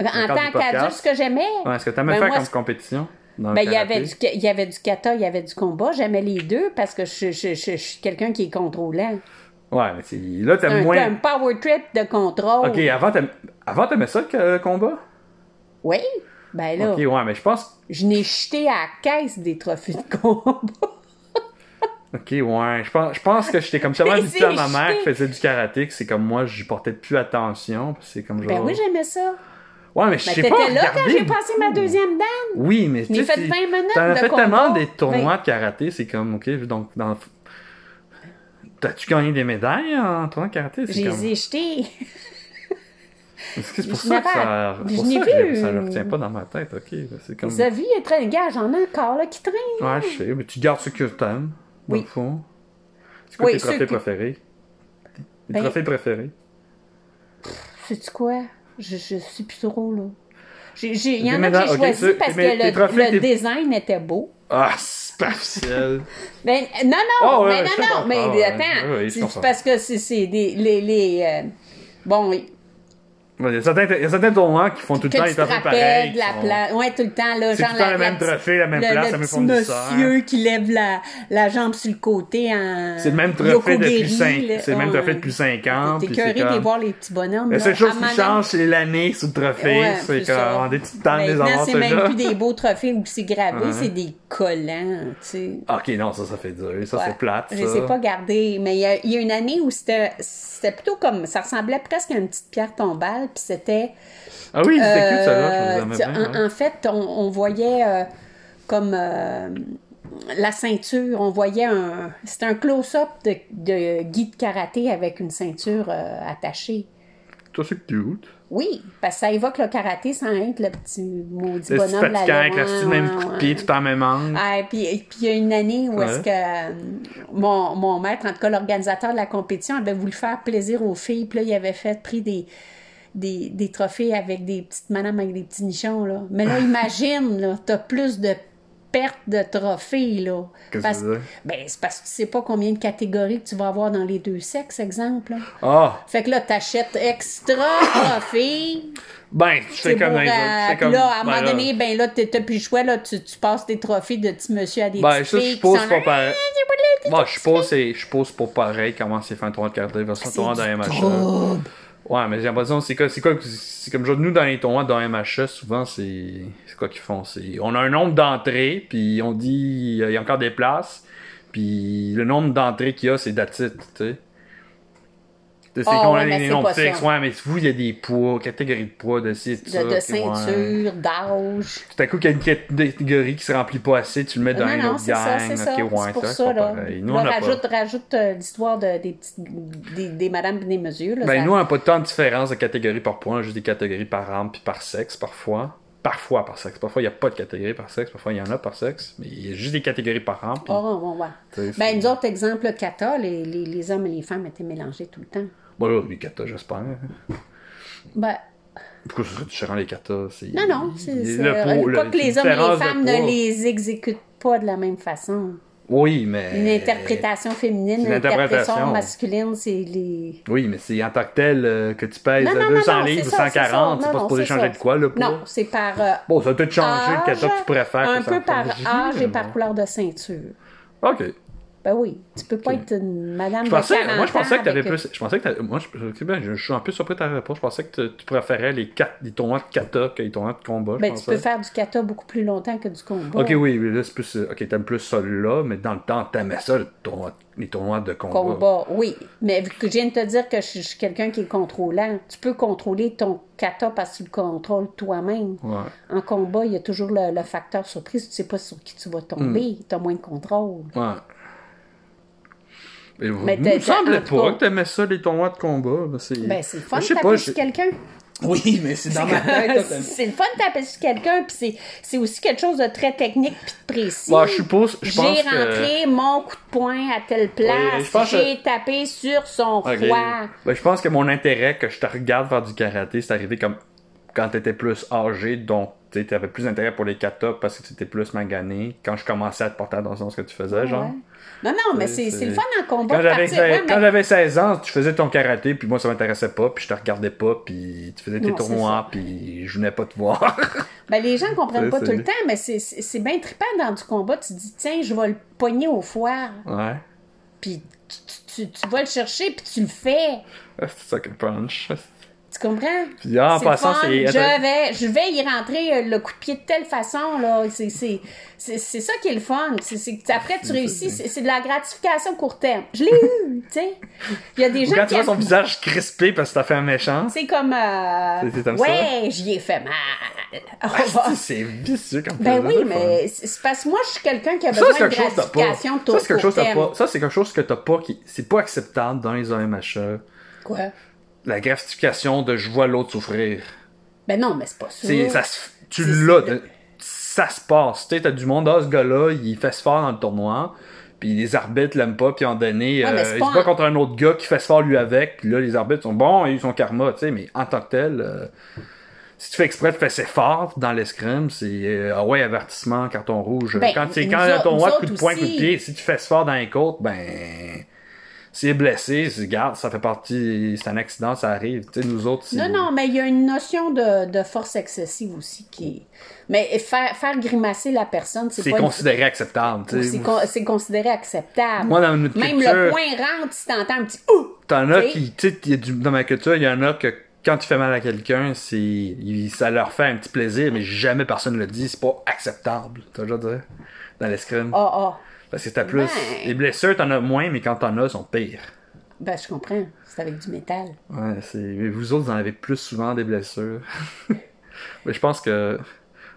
En tant qu'adulte, ce que j'aimais. Ouais, est-ce que t'aimais Ben, faire moi, comme ce- compétition? Ben, il y avait du il y avait du kata, il y avait du combat. J'aimais les deux parce que je, je, je, je suis quelqu'un qui est contrôlant. Ouais, mais là, t'aimes moins. un power trip de contrôle. Ok, avant, t'aim- avant t'aimais ça le combat? Oui. Ben là, Ok, ouais, mais je pense. je n'ai jeté à la caisse des trophées de combat. Ok, ouais. Je pense, je pense que j'étais comme tellement habitué à ma mère qui faisait du karaté que c'est comme moi, j'y portais plus attention. C'est comme genre. Ben oui, j'aimais ça. Ouais, mais je sais pas. t'étais là quand j'ai passé ma deuxième dame. Oui, mais tu sais, fait c'est- 20 minutes T'en as fait combat. tellement des tournois Ben- de karaté, c'est comme, ok, donc, dans. T'as-tu gagné des médailles en tournoi de karaté? Comme- les ai jetés. Est-ce que c'est pour Je ça que ça, pas- pour je ça n'ai que je- vu. ça ne retient pas dans ma tête, ok. C'est comme... Avez être un gars, j'en ai encore là qui traîne. Ouais, je sais, mais tu gardes ce que t'aimes, dans Oui. le fond. C'est quoi Oui, tes trophées que- préférés? Tes Ben- trophées préférés? Sais-tu quoi? Je, je sais plus trop, là. Il y en a que j'ai choisi parce mais que le, trophées, le tes- design était beau. Ah, spatial! Ben, non, non, Oh, ouais, mais non, non, mais ouais, attends. c'est comprends. parce que c'est des. Les, les, euh, bon, Il y, a certains, il y a certains tournois qui font tout le temps les trophées pareils. de la. Ouais, tout le temps, là. C'est genre tout le temps la- le même la- trophée, la même le, place, le la même fournisseur. monsieur qui lève la, la jambe sur le côté en. C'est le même trophée depuis 5 là. C'est le même Ouais. trophée depuis 5 ans. T'es curieux de voir les petits bonhommes. La seule chose qui Manon- change, c'est l'année sur le trophée. Ouais, c'est ça. comme des petites temps de les Maintenant, avoir c'est même plus des beaux trophées où c'est gravé, c'est des collants, tu sais. Ok, non, ça, ça fait dur. Ça, c'est plate. Je ai pas gardés, mais il y, a- a une année où c'était plutôt comme. Ça ressemblait presque à une petite pierre tombale, puis c'était. Ah oui, c'était euh, cute, ça, là. Bien, en, ouais. en fait, on, on voyait euh, comme. euh, la ceinture, on voyait un. C'était un close-up de, de guide karaté avec une ceinture euh, attachée. Toi, c'est cute. Oui, parce que ça évoque le karaté sans être le petit maudit Le petit bonhomme. avec le ouais, style même ouais, coup de ouais. pied tout en même angle. Ah, et puis, et puis il y a une année où est-ce que mon, mon maître, en tout cas l'organisateur de la compétition, avait voulu faire plaisir aux filles. Puis là, il avait fait pris des, des, des trophées avec des petites madames avec des petits nichons. Là. Mais là, imagine, là, t'as plus de pertes de trophées. Là. Qu'est-ce Parce- que tu veux dire? ben, c'est parce que tu sais pas combien de catégories que tu vas avoir dans les deux sexes, exemple. Ah! Fait que là, t'achètes extra trophées. Ben, C'est comme pour, euh, c'est puis comme. là, à un ben moment là. donné, ben là, t'as plus le choix, là, tu, tu passes tes trophées de petits monsieur à des Ben, ça, je filles qui suppose sont pas pareil. Moi, je suppose c'est- je suppose pas pareil comment c'est fait un tournoi de karaté versus un tournoi d'un. Ouais, mais j'ai l'impression c'est quoi, c'est quoi, c'est comme genre, nous dans les tournois d'un MHA, souvent c'est, c'est quoi qu'ils font, c'est, on a un nombre d'entrées, puis on dit, il y a encore des places, puis le nombre d'entrées qu'il y a, c'est d'attitude, tu sais. C'est Ah, qu'on ouais, a mais les pas fixes, ça. ouais, mais vous, il y a des poids, catégories de poids, de ça. de, de ouais. ceinture, d'âge. Tout à coup, qu'il y a une catégorie qui se remplit pas assez, tu le mets dans non, une non, autre ça, gang. c'est ça. ok, ouais, c'est pour ça, là. pareil. Nous, Là, on a pas. rajoute, rajoute euh, l'histoire de, des, petites, des, des madames et des mesures. Là, Ben, ça- nous, on n'a pas tant de différence de catégories par point, juste des catégories par arme puis par sexe, parfois. Parfois par sexe. Parfois, il n'y a pas de catégorie par sexe. Parfois, il y en a par sexe. Mais il y a juste des catégories par arme. puis, Oh, bon, ouais. Ben, nous autres, exemple, le kata, les, les, les hommes et les femmes étaient mélangés tout le temps. Bon, là, les katas, j'espère. Ben, Pourquoi ce serait différent, les katas? C'est... non, non, c'est. Pas que les hommes et les de femmes ne les exécutent pas de la même façon. Oui, mais. Une interprétation féminine, une interprétation masculine, c'est les. Oui, mais c'est en tant que tel euh, que tu pèses Non, non, non, 200 non, livres ou ça, c'est 140, ça. c'est Non, pas non, supposé changer ça. de quoi, là, Non, poids? c'est par. euh, Bon, ça va peut-être changer kata que tu préfères. Un peu par âge et par couleur de ceinture. Ok. Ben oui, tu peux pas être une madame Je pensais, de 40 moi, je pensais que t'avais avec- plus. Je pensais que Moi, je, je, ben, suis un peu surpris de ta réponse. Je pensais que tu- tu préférais les, quatre, les tournois de kata que les tournois de combat. Ben, tu peux faire du kata beaucoup plus longtemps que du combat. Ok, oui, mais là, c'est plus. euh, Ok, t'aimes plus ça là, mais dans le temps, t'aimais ça, le tournoi, les tournois de combat. Combat, oui. Mais vu que je viens de te dire que je, suis quelqu'un qui est contrôlant, tu peux contrôler ton kata parce que tu le contrôles toi-même. Ouais. En combat, il y a toujours le, le facteur surprise. Tu sais pas sur qui tu vas tomber. Hmm. Tu as moins de contrôle. Ouais. Mais, Mais il t'as- me semblait pas que t'aimais ça, les tournois de combat. c'est- Ben, c'est le fun de taper sur quelqu'un. Oui, mais c'est dans ma tête. c'est le fun de taper sur quelqu'un, puis c'est- aussi quelque chose de très technique puis de précis. Bah, je suppose. Je J'ai pense que. rentré mon coup de poing à telle place. Oui, que- J'ai tapé sur son foie. Ben, je pense que mon intérêt que je te regarde faire du karaté, c'est arrivé comme quand t'étais plus âgé, donc tu avais plus d'intérêt pour les katas parce que tu étais plus magané. Quand je commençais à te porter attention à ce que tu faisais, genre. Ouais. Non, non, mais C'est- c'est le fun en combat. Quand j'avais, partir. Ouais, quand mais- j'avais 16 ans, tu faisais ton karaté, puis moi ça m'intéressait pas, puis je te regardais pas, puis tu faisais tes Non, tournois, puis je venais pas te voir. Ben, les gens comprennent pas tout le temps, mais c'est- bien trippant dans du combat. Tu te dis, tiens, je vais le pogner au foie. ouais. Puis tu, tu- tu vas le chercher, puis tu le fais. C'est ça que punch. Tu comprends? Puis, ah, en passant, c'est- Je vais, je vais y rentrer euh, le coup de pied de telle façon, là. C'est, ça qui est le fun. C'est, après, tu réussis. C'est, de la gratification court terme. Je l'ai eu, tu sais. Il y a des Ou gens quand qui tu vois son visage crispé parce que t'as fait un méchant. C'est comme. euh, comme ouais, j'y ai fait mal. Ah, c'est vicieux comme Ben oui, le mais c'est parce que moi, je suis quelqu'un qui a besoin de quelque chose que t'as pas. gratification Ça, c'est quelque chose que court t'as terme. pas. Ça, c'est quelque chose que t'as pas qui. C'est pas acceptable dans les OMHA. Quoi? La gratification de je vois l'autre souffrir. Ben non, mais c'est pas ça. C'est, ça se- tu l'as. Ça se passe. Tu sais, t'as du monde, ah, ce gars-là, il fait se fort dans le tournoi. Puis les arbitres l'aiment pas, puis en donné, Ouais, euh, il pas se bat un- contre un autre gars qui fait se fort lui avec. Puis là, les arbitres sont bons, ils ont eu son karma, tu sais, mais en tant que tel, euh, si tu fais exprès de faire ses fort dans l'escrime, c'est euh, ah ouais, avertissement, carton rouge. Ben, quand c'est quand un autres- tournoi, coup de poing, coup de pied, si tu fais fort dans les côtes, ben. C'est blessé, c'est, regarde, ça fait partie, c'est un accident, ça arrive. Tu sais, nous autres, c'est- Non, non, mais il y a une notion de, de force excessive aussi qui est. Mais faire, faire grimacer la personne, c'est c'est pas. une- considéré acceptable. tu sais. C'est con- c'est considéré acceptable. Moi, dans notre Même culture- le point rentre, si t'entends un petit ouh! T'en as qui, tu sais, dans ma culture, il y en a que quand tu fais mal à quelqu'un, c'est, ça leur fait un petit plaisir, mais jamais personne le dit, c'est pas acceptable. T'as déjà dit? Dans l'escrime. Ah, ah. Parce que t'as plus. Ben. Les blessures, t'en as moins, mais quand t'en as, elles sont pires. Ben, je comprends. C'est avec du métal. Ouais, c'est. Mais vous autres, vous en avez plus souvent des blessures. mais je pense que.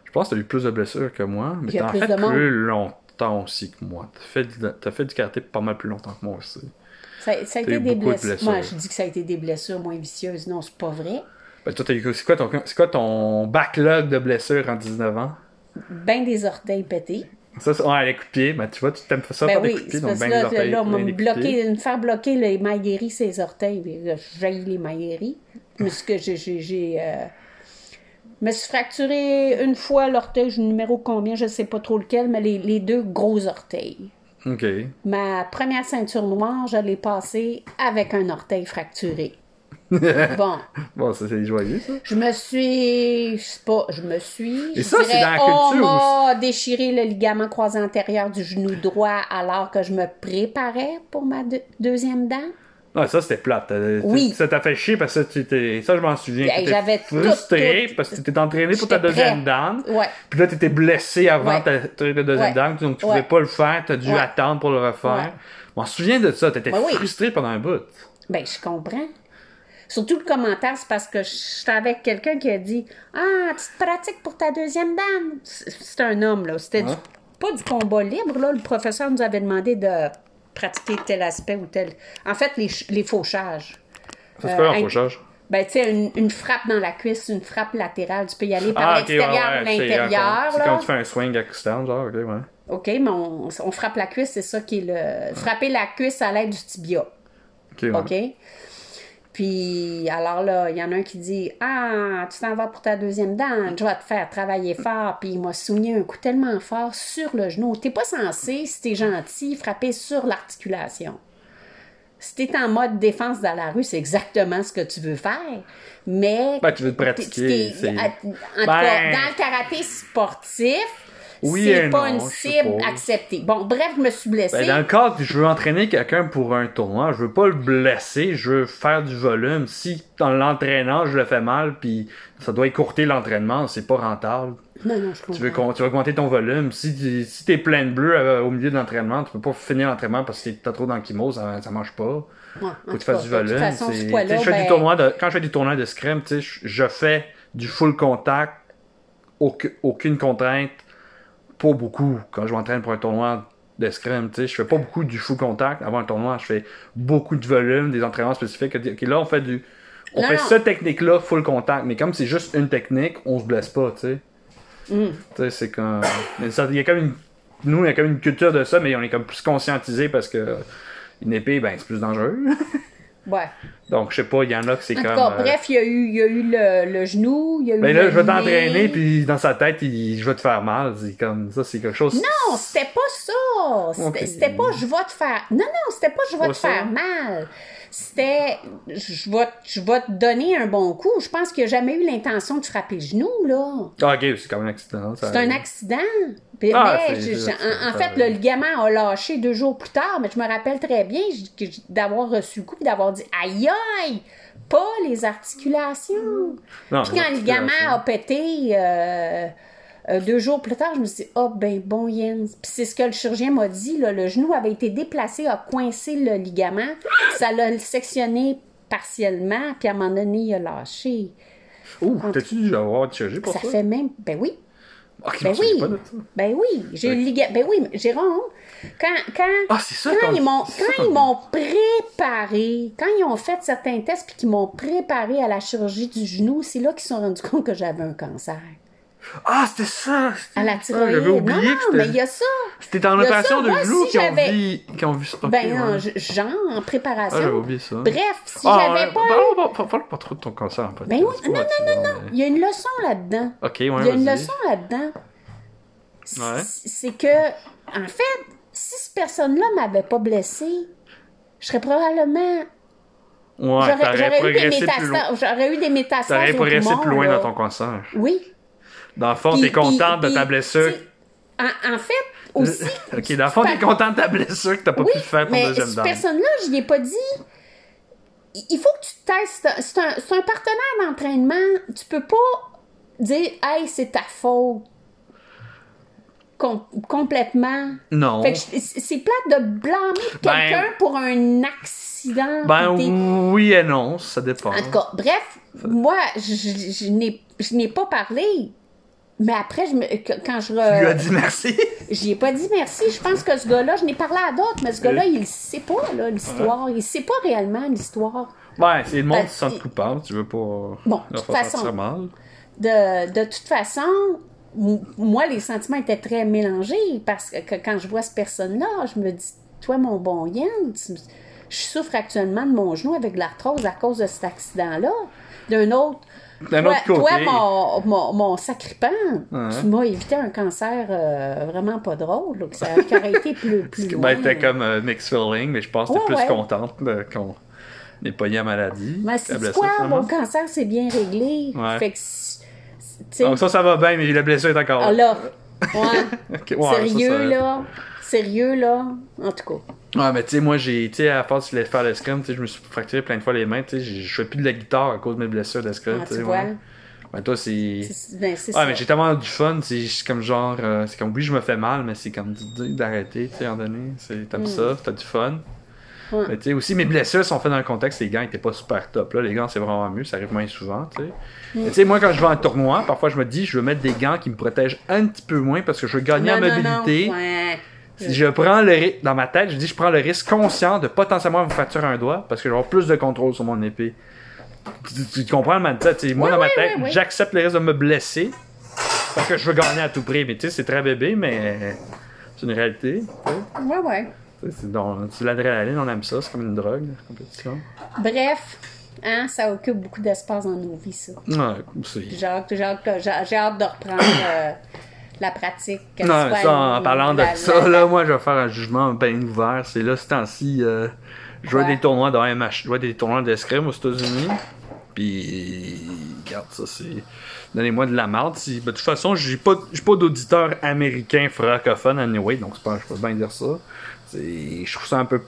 Je pense que t'as eu plus de blessures que moi, mais t'en plus fait de plus longtemps aussi que moi. T'as fait, fait du karaté pas mal plus longtemps que moi aussi. Ça, ça a été des de blessures. Moi, je dis que ça a été des blessures moins vicieuses. Non, c'est pas vrai. Ben, toi, t'as eu- c'est quoi ton, c'est quoi ton backlog de blessures en 19 ans? Ben des orteils pétés. Ça, ouais, les coups de pied. Ben, tu vois, tu t'aimes ça Ben faire des oui, coups de pied, donc ben que les là, orteils, là, me bloquer, me faire bloquer les mailles guéries, ses orteils. là, J'ai les mailles guéries. Parce que j'ai. j'ai, j'ai, euh, me suis fracturé une fois l'orteil, je numéro combien, je sais pas trop lequel, mais les, les deux gros orteils. Ok. Ma première ceinture noire, je l'ai passée avec un orteil fracturé. bon, Bon, ça, c'est joyeux, ça. je me suis. Je sais pas, je me suis. Et ça, c'est dans la On culture m'a déchiré le ligament croisé antérieur du genou droit alors que je me préparais pour ma deux- deuxième dent. Non, ça, c'était plate. Euh, Oui. Ça t'a fait chier parce que tu étais. Ça, je m'en souviens. J'avais frustré tout. parce que t'étais entraîné pour ta deuxième dent. Ouais. Puis là, t'étais blessé avant Ouais. ta, ta deuxième Ouais. dent, donc tu pouvais pas le faire. T'as dû Ouais. attendre pour le refaire. Je m'en souviens de ça. T'étais Ouais, oui. frustré pendant un bout. Ben, je comprends. Surtout le commentaire, c'est parce que j'étais avec quelqu'un qui a dit Ah, tu te pratiques pour ta deuxième dame. C'est un homme, là. C'était du- Ouais. pas du combat libre, là. Le professeur nous avait demandé de pratiquer tel aspect ou tel. En fait, les, les fauchages. Ça, c'est Euh, quoi un fauchage? Ben, tu sais, une, une frappe dans la cuisse, une frappe latérale. Tu peux y aller par Ah, ouais, l'extérieur ouais, ou l'intérieur, C'est quand tu fais un swing externe, genre, ok, ouais. OK, mais on, on frappe la cuisse, c'est ça qui est le. Frapper la cuisse à l'aide du tibia. Ok, ouais. OK? Puis, alors là, il y en a un qui dit Ah, tu t'en vas pour ta deuxième dent, je vais te faire travailler fort. Puis, il m'a souligné un coup tellement fort sur le genou. T'es pas censé, si t'es gentil, frapper sur l'articulation. Si t'es en mode défense dans la rue, c'est exactement ce que tu veux faire. Mais. Ben, tu veux te pratiquer, c'est- En tout Ben- cas, dans le karaté sportif, Oui c'est pas non, une cible acceptée. Bon, bref, je me suis blessée. Ben, dans le cas que je veux entraîner quelqu'un pour un tournoi, je veux pas le blesser, je veux faire du volume. Si dans l'entraînant, je le fais mal, puis ça doit écourter l'entraînement, c'est pas rentable. non, non, je comprends. Tu veux, con- tu veux augmenter ton volume. Si, tu- si t'es plein de bleu euh, au milieu de l'entraînement, tu peux pas finir l'entraînement parce que t'as trop dans ça, ça marche pas. Ouais, en Faut que tu fasses du volume. façon, ce je fais ben, du tournoi de, quand je fais du tournoi de sais, je, fais du full contact, aucune contrainte, pas beaucoup. Quand je m'entraîne pour un tournoi de sais, je fais pas beaucoup du full contact. Avant un tournoi, je fais beaucoup de volume, des entraînements spécifiques. Ok, là, on fait du, on Non, fait non. cette technique-là full contact, mais comme c'est juste une technique, on se blesse pas, tu sais. Mm. Tu sais, c'est comme, il y a comme une, nous, il y a comme une culture de ça, mais on est comme plus conscientisé parce que une épée, ben, c'est plus dangereux. Ouais. Donc, je sais pas, il y en a que c'est comme. cas, euh, bref, il y a eu, il y a eu le, le genou, il y a eu ben là, je vais t'entraîner, puis dans sa tête, il, je vais te faire mal. C'est comme ça, c'est quelque chose. Non, c'était pas ça. C'était Ok. c'était pas je vais te faire. Non, non, c'était pas je vais Pas te ça? faire mal. C'était je vais, je vais te donner un bon coup. Je pense qu'il n'a jamais eu l'intention de frapper le genou, là. Ah, ok, c'est quand même un accident. C'est un accident. Puis, Ah, mais je- je- en, fait, le ligament a lâché deux jours plus tard, mais je me rappelle très bien d'avoir reçu le coup et d'avoir dit aïe aïe, pas les articulations. Non, Puis quand le ligament a pété euh, euh, deux jours plus tard, je me suis dit, oh ben bon Jens. Puis c'est ce que le chirurgien m'a dit, là, le genou avait été déplacé, a coincé le ligament, ça l'a sectionné partiellement, puis à un moment donné, il a lâché. Ouh, t'as-tu dû avoir de chirurgie pour ça? Ça? fait même, ben oui, Ok, ben oui, pas ben oui, j'ai eu le ligament, ben oui, mais Jérôme, quand, quand, Ah, ça, quand ton- ils m'ont, quand ton- ils m'ont préparé, quand ils ont fait certains tests puis qu'ils m'ont préparé à la chirurgie du genou, c'est là qu'ils se sont rendus compte que j'avais un cancer. Ah, c'était ça! À la thyroïde. J'avais non, oublié non, que mais il y a ça. C'était en il y a opération ça. de genou si qui ont vu... Qui ont vu ça. Ben non, genre en préparation. Ah, j'avais oublié ça. Bref, si Ah, j'avais pas. on va parle pas trop de ton cancer en podcast. Ben oui, non, non, non, mais- Il y a une leçon là-dedans. Ok, ouais, Il y a une leçon là-dedans. Ouais. C'est que, en fait, si cette personne-là m'avait pas blessé, je serais probablement. Ouais, j'aurais eu, des métastases- j'aurais eu des métastases. T'aurais progressé plus loin là. dans ton cancer. Oui. Dans le fond, t'es contente puis- de ta blessure. En, en fait, aussi. Ok, dans le fond, t'es contente de ta blessure que t'as pas Oui, pu faire ton mais deuxième cette personne-là, je lui ai pas dit. Il faut que tu te testes. C'est un, c'est un partenaire d'entraînement. Tu peux pas dire, hey, c'est ta faute. Com- complètement. Non. Fait que je- c'est plate de blâmer quelqu'un pour un accident. Ben oui et non, ça dépend. En tout cas, bref, moi, je, je- je n'ai- je n'ai pas parlé. Mais après, je me- quand je. Tu lui as dit merci? J'y ai pas dit merci. Je pense que ce gars-là, je n'ai parlé à d'autres, mais ce gars-là, il sait pas, là, l'histoire. Il sait pas réellement l'histoire. Ouais, c'est le monde qui se sent coupable, tu veux pas. Bon, de toute façon. mal. De, de toute façon, moi, les sentiments étaient très mélangés parce que, quand je vois cette personne-là, je me dis, toi, mon bon Yann, tu- je souffre actuellement de mon genou avec de l'arthrose à cause de cet accident-là. D'un autre. D'un toi, autre côté. toi, mon, mon, mon sacripant, Ouais. tu m'as évité un cancer euh, vraiment pas drôle, ça, qui aurait été plus, plus loin. Ben, t'es comme euh, feeling, mais je pense que t'es plus contente qu'on ait pas eu la maladie. Mais c'est quoi? finalement. Mon cancer, c'est bien réglé. Fait que, Donc ça, ça va bien, mais la blessure est encore ah là. là, ouais. Sérieux, ça, ça- là? Sérieux, là. En tout cas. Ouais, mais tu sais, moi, j'ai, tu sais, à force de faire l'escrime, tu sais, je me suis fracturé plein de fois les mains, tu sais, je fais plus de la guitare à cause de mes blessures d'escrime, Ah, tu sais, vois. ouais. Ben, toi, c'est. Ben, Ouais, ça. mais j'ai tellement du fun, c'est comme genre, euh, c'est comme, oui, je me fais mal, mais c'est comme d'arrêter, tu sais, à un moment donné, c'est- t'aimes ça, t'as du fun. Ouais. Mais tu sais, aussi, mes blessures sont faites dans le contexte, les gants étaient pas super top, là, les gants, c'est vraiment mieux, ça arrive moins souvent, tu sais. Mais tu sais, moi, quand je vais en tournoi, parfois, je me dis, je veux mettre des gants qui me protègent un petit peu moins parce que je veux gagner en Non, non, mobilité. non. Ouais. Si je prends le risque, dans ma tête, je dis je prends le risque conscient de potentiellement me fracturer un doigt parce que je vais avoir plus de contrôle sur mon épée. Tu, tu comprends ma tête? tu sais, Moi, dans ma tête, j'accepte le risque de me blesser parce que je veux gagner à tout prix. Mais tu sais, c'est très bébé, mais c'est une réalité. tu sais. Ouais, ouais. C'est l'adrénaline, on aime ça, c'est comme une drogue, la compétition. Bref, hein, ça occupe beaucoup d'espace dans nos vies, ça. Ouais, hâte, hâte j'ai hâte de reprendre euh, la pratique. que Non, tu ça, en la- parlant de la- ça, la- là, moi, je vais faire un jugement bien ouvert. C'est là, ce temps-ci, euh, je Ouais. des tournois de MH, je jouais des tournois d'escrime aux États-Unis. Puis, regarde, ça, c'est. Donnez-moi de la merde. Si... ben, de toute façon, j'ai pas, pas d'auditeur américain francophone, anyway, donc je peux bien dire ça. C'est... Je trouve ça un peu.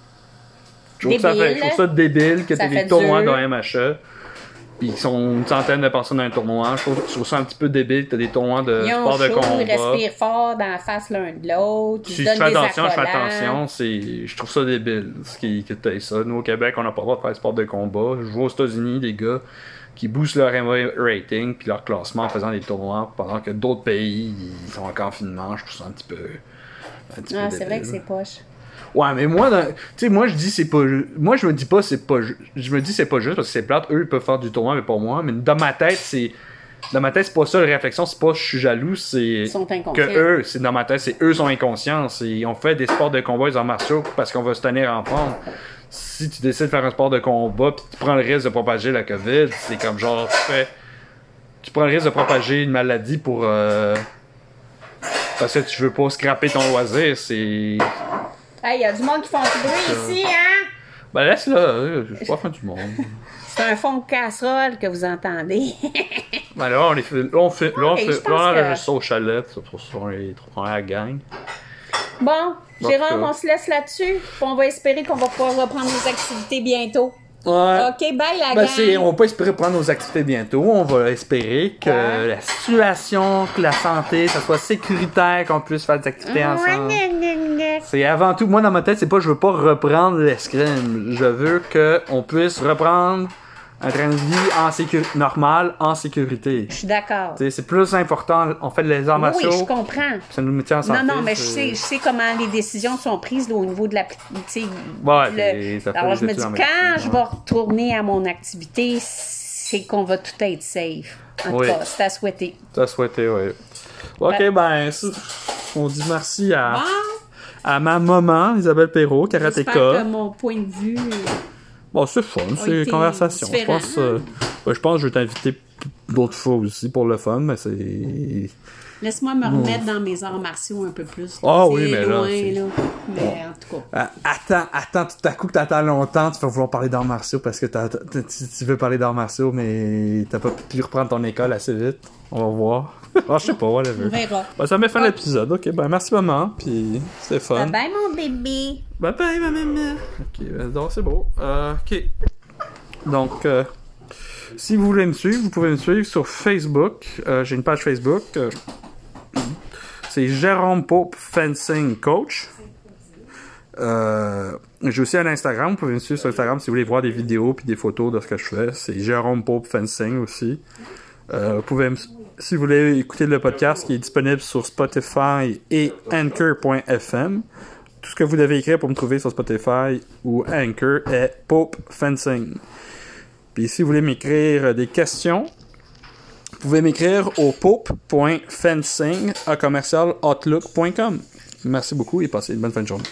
Je trouve, ça, fait- je trouve ça débile que t'aies fait des tournois de MHE. Puis ils sont une centaine de personnes dans un tournoi. Je trouve, je trouve ça un petit peu débile que t'as des tournois de Ils ont sport de chaud, combat. ils respirent fort dans la face l'un de l'autre. Si je fais attention, je fais attention, c'est, je trouve ça débile ce qui, que t'aies ça. Nous au Québec, on n'a pas le droit de faire sport de combat. Je vois aux États-Unis des gars qui boostent leur rating puis leur classement en faisant des tournois pendant que d'autres pays ils sont en confinement. Je trouve ça un petit peu. Un petit Ah, c'est vrai que c'est poche. Ouais, mais moi, tu sais, moi je dis c'est pas, moi je me dis pas c'est pas, je me dis c'est pas juste parce que c'est plate. Eux ils peuvent faire du tournoi mais pas moi. Mais dans ma tête c'est, dans ma tête c'est pas ça la réflexion, c'est pas je suis jaloux, c'est Ils que eux, c'est dans ma tête, c'est eux sont inconscients. On fait des sports de combat, des arts martiaux parce qu'on va se tenir en forme. Si tu décides de faire un sport de combat puis tu prends le risque de propager la COVID, c'est comme genre tu fais, tu prends le risque de propager une maladie pour euh, parce que tu veux pas scraper ton loisir, c'est Hey, il y a du monde qui font du bruit ici, hein? ben laisse là, euh, je suis pas fin du monde. C'est un fond de casserole que vous entendez. Ben là on les fait, là on fait, là on Ok, fait, là on que- enregistre ça au chalet, ça, pour ça on est est à la gang. bon, Bon, Jérôme, on se laisse là-dessus. puis On va espérer qu'on va pouvoir reprendre nos activités bientôt. Ouais. OK, bye la Ben, gang. c'est, on va pas espérer prendre nos activités bientôt. On va espérer que Ouais. la situation, que la santé, ça soit sécuritaire, qu'on puisse faire des activités ensemble. C'est avant tout, moi dans ma tête, c'est pas je veux pas reprendre l'escrime. Je veux que on puisse reprendre un train de vie en sécurité normal, en sécurité. Je suis d'accord. C'est plus important. On fait les arts Oui, je comprends. ça nous met en santé. Non, non, mais je c'est- sais, je sais comment les décisions sont prises là, au niveau de la. Ouais, le- puis ça fait Alors, je me dis, quand je vais retourner à mon activité, c'est qu'on va tout être safe. En Oui. tout cas, c'est à souhaiter. T'as souhaité, oui. Ok, Ben- on dit merci à, Bon, à ma maman, Isabelle Perrault, j'espère que karatéka. mon point de vue. Bon, c'est fun, c'est une conversation. Je pense, euh, ben, je pense que je vais t'inviter d'autres fois aussi pour le fun, mais c'est. Laisse-moi me remettre dans mes arts martiaux un peu plus. Ah oui, mais là, loin, c'est- là. Mais en tout cas. Ah, attends, attends, tout à coup que t'attends longtemps, tu vas vouloir parler d'arts martiaux parce que tu, veux parler d'arts martiaux, mais t'as pas pu reprendre ton école assez vite. On va voir. Ah, je sais pas, On whatever. verra. Ben, ça met fin à l'épisode. Ok, ben merci maman, puis c'était fun. Bye bye, mon bébé. Bye bye, ma maman. Ok, ben, donc c'est beau. Euh, ok. Donc, euh, si vous voulez me suivre, vous pouvez me suivre sur Facebook. Euh, J'ai une page Facebook. C'est Jérôme Pope Fencing Coach. Euh, J'ai aussi un Instagram. Vous pouvez me suivre sur Instagram si vous voulez voir des vidéos puis des photos de ce que je fais. C'est Jérôme Pope Fencing aussi. Euh, vous pouvez si vous voulez écouter le podcast qui est disponible sur Spotify et Anchor.fm, tout ce que vous devez écrire pour me trouver sur Spotify ou Anchor est Pope Fencing. Puis si vous voulez m'écrire des questions, vous pouvez m'écrire au pope.fencing à commercial. Merci beaucoup et passez une bonne fin de journée.